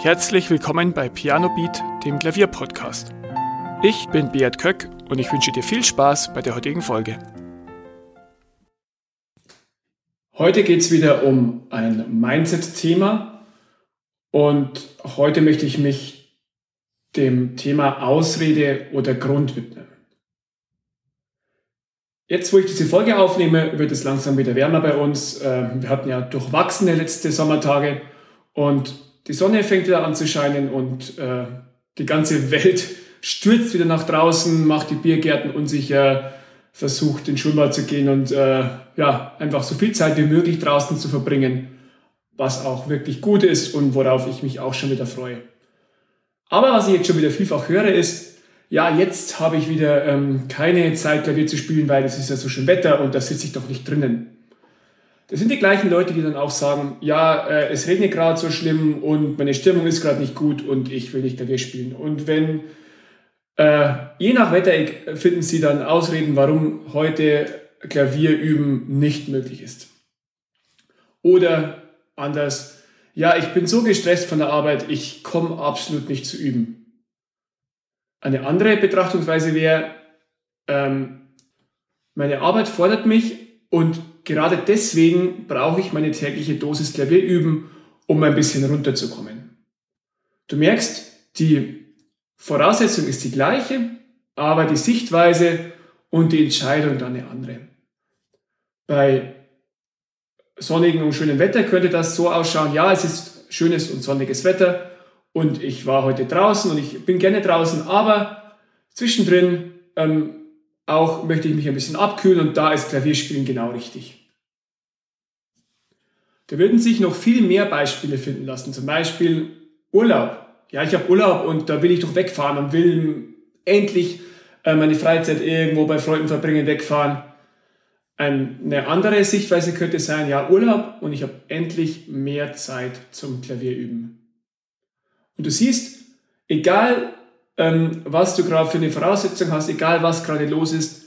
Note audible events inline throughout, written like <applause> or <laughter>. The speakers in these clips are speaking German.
Herzlich willkommen bei Piano Beat, dem Klavierpodcast. Ich bin Beat Köck und ich wünsche dir viel Spaß bei der heutigen Folge. Heute geht es wieder um ein Mindset-Thema und heute möchte ich mich dem Thema Ausrede oder Grund widmen. Jetzt, wo ich diese Folge aufnehme, wird es langsam wieder wärmer bei uns. Ähm, wir hatten ja durchwachsene letzte Sommertage und die Sonne fängt wieder an zu scheinen und äh, die ganze Welt stürzt wieder nach draußen, macht die Biergärten unsicher, versucht in den Schwimmbad zu gehen und äh, ja, einfach so viel Zeit wie möglich draußen zu verbringen, was auch wirklich gut ist und worauf ich mich auch schon wieder freue. Aber was ich jetzt schon wieder vielfach höre, ist, ja, jetzt habe ich wieder ähm, keine Zeit, Klavier zu spielen, weil es ist ja so schön Wetter und da sitze ich doch nicht drinnen. Das sind die gleichen Leute, die dann auch sagen, ja, äh, es regnet gerade so schlimm und meine Stimmung ist gerade nicht gut und ich will nicht Klavier spielen. Und wenn, äh, je nach Wetter finden sie dann Ausreden, warum heute Klavier üben nicht möglich ist. Oder anders, ja, ich bin so gestresst von der Arbeit, ich komme absolut nicht zu üben. Eine andere Betrachtungsweise wäre, ähm, meine Arbeit fordert mich und Gerade deswegen brauche ich meine tägliche Dosis Klavier üben, um ein bisschen runterzukommen. Du merkst, die Voraussetzung ist die gleiche, aber die Sichtweise und die Entscheidung dann eine andere. Bei sonnigem und schönem Wetter könnte das so ausschauen, ja, es ist schönes und sonniges Wetter und ich war heute draußen und ich bin gerne draußen, aber zwischendrin ähm, auch möchte ich mich ein bisschen abkühlen und da ist Klavierspielen genau richtig. Da würden sich noch viel mehr Beispiele finden lassen. Zum Beispiel Urlaub. Ja, ich habe Urlaub und da will ich doch wegfahren und will endlich äh, meine Freizeit irgendwo bei Freunden verbringen, wegfahren. Eine andere Sichtweise könnte sein, ja, Urlaub und ich habe endlich mehr Zeit zum Klavierüben. Und du siehst, egal ähm, was du gerade für eine Voraussetzung hast, egal was gerade los ist,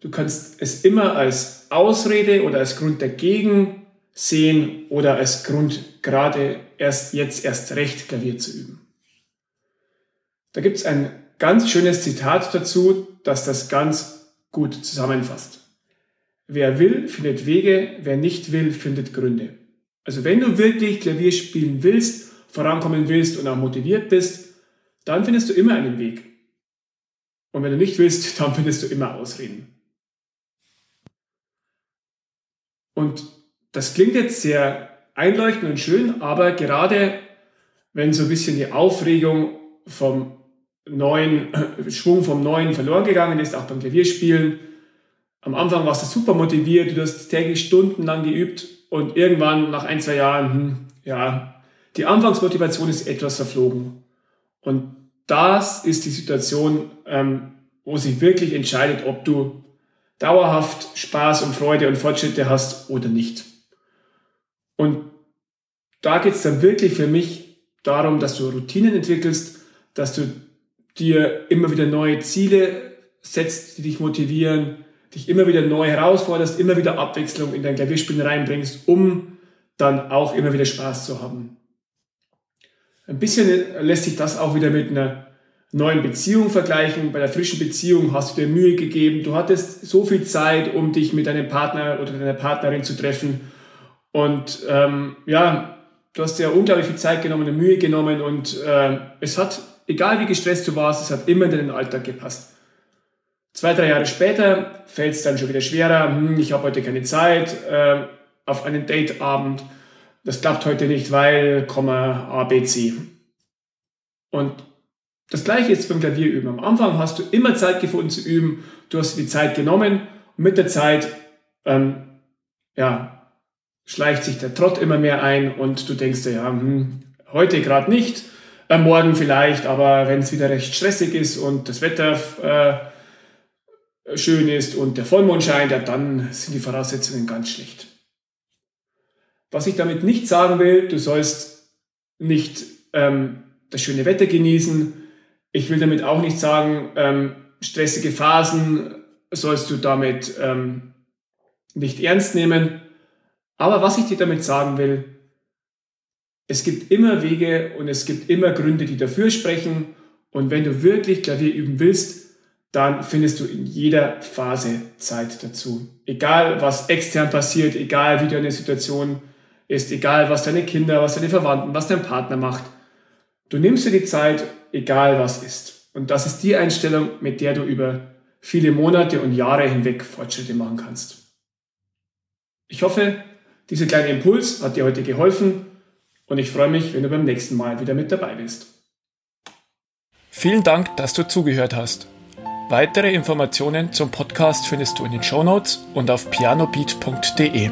du kannst es immer als Ausrede oder als Grund dagegen sehen oder als Grund, gerade erst jetzt erst recht Klavier zu üben. Da gibt es ein ganz schönes Zitat dazu, das das ganz gut zusammenfasst. Wer will, findet Wege, wer nicht will, findet Gründe. Also wenn du wirklich Klavier spielen willst, vorankommen willst und auch motiviert bist, dann findest du immer einen Weg. Und wenn du nicht willst, dann findest du immer Ausreden. Und das klingt jetzt sehr einleuchtend und schön, aber gerade wenn so ein bisschen die Aufregung vom neuen <clears throat> Schwung vom neuen verloren gegangen ist, auch beim Klavierspielen. Am Anfang warst du super motiviert, du hast täglich stundenlang geübt und irgendwann nach ein, zwei Jahren, hm, ja, die Anfangsmotivation ist etwas verflogen. Und das ist die Situation, ähm, wo sich wirklich entscheidet, ob du dauerhaft Spaß und Freude und Fortschritte hast oder nicht. Und da geht es dann wirklich für mich darum, dass du Routinen entwickelst, dass du dir immer wieder neue Ziele setzt, die dich motivieren, dich immer wieder neu herausforderst, immer wieder Abwechslung in dein Klavierspielen reinbringst, um dann auch immer wieder Spaß zu haben. Ein bisschen lässt sich das auch wieder mit einer neuen Beziehung vergleichen. Bei der frischen Beziehung hast du dir Mühe gegeben, du hattest so viel Zeit, um dich mit deinem Partner oder deiner Partnerin zu treffen und ähm, ja, du hast dir unglaublich viel Zeit genommen und Mühe genommen und äh, es hat, egal wie gestresst du warst, es hat immer in deinen Alltag gepasst. Zwei, drei Jahre später fällt es dann schon wieder schwerer, hm, ich habe heute keine Zeit äh, auf einen Dateabend, das klappt heute nicht, weil, A, B, C. Und das gleiche ist beim Klavierüben. Am Anfang hast du immer Zeit gefunden zu üben, du hast die Zeit genommen und mit der Zeit ähm, ja, schleicht sich der Trott immer mehr ein und du denkst dir, ja, hm, heute gerade nicht, äh, morgen vielleicht, aber wenn es wieder recht stressig ist und das Wetter äh, schön ist und der Vollmond scheint, ja, dann sind die Voraussetzungen ganz schlecht. Was ich damit nicht sagen will, du sollst nicht ähm, das schöne Wetter genießen. Ich will damit auch nicht sagen, ähm, stressige Phasen sollst du damit ähm, nicht ernst nehmen. Aber was ich dir damit sagen will, Es gibt immer Wege und es gibt immer Gründe, die dafür sprechen. Und wenn du wirklich Klavier üben willst, dann findest du in jeder Phase Zeit dazu. Egal, was extern passiert, egal, wie deine Situation ist, egal, was deine Kinder, was deine Verwandten, was dein Partner macht. Du nimmst dir die Zeit, egal was ist. Und das ist die Einstellung, mit der du über viele Monate und Jahre hinweg Fortschritte machen kannst. Ich hoffe, dieser kleine Impuls hat dir heute geholfen und ich freue mich, wenn du beim nächsten Mal wieder mit dabei bist. Vielen Dank, dass du zugehört hast. Weitere Informationen zum Podcast findest du in den Show Notes und auf pianobeat.de.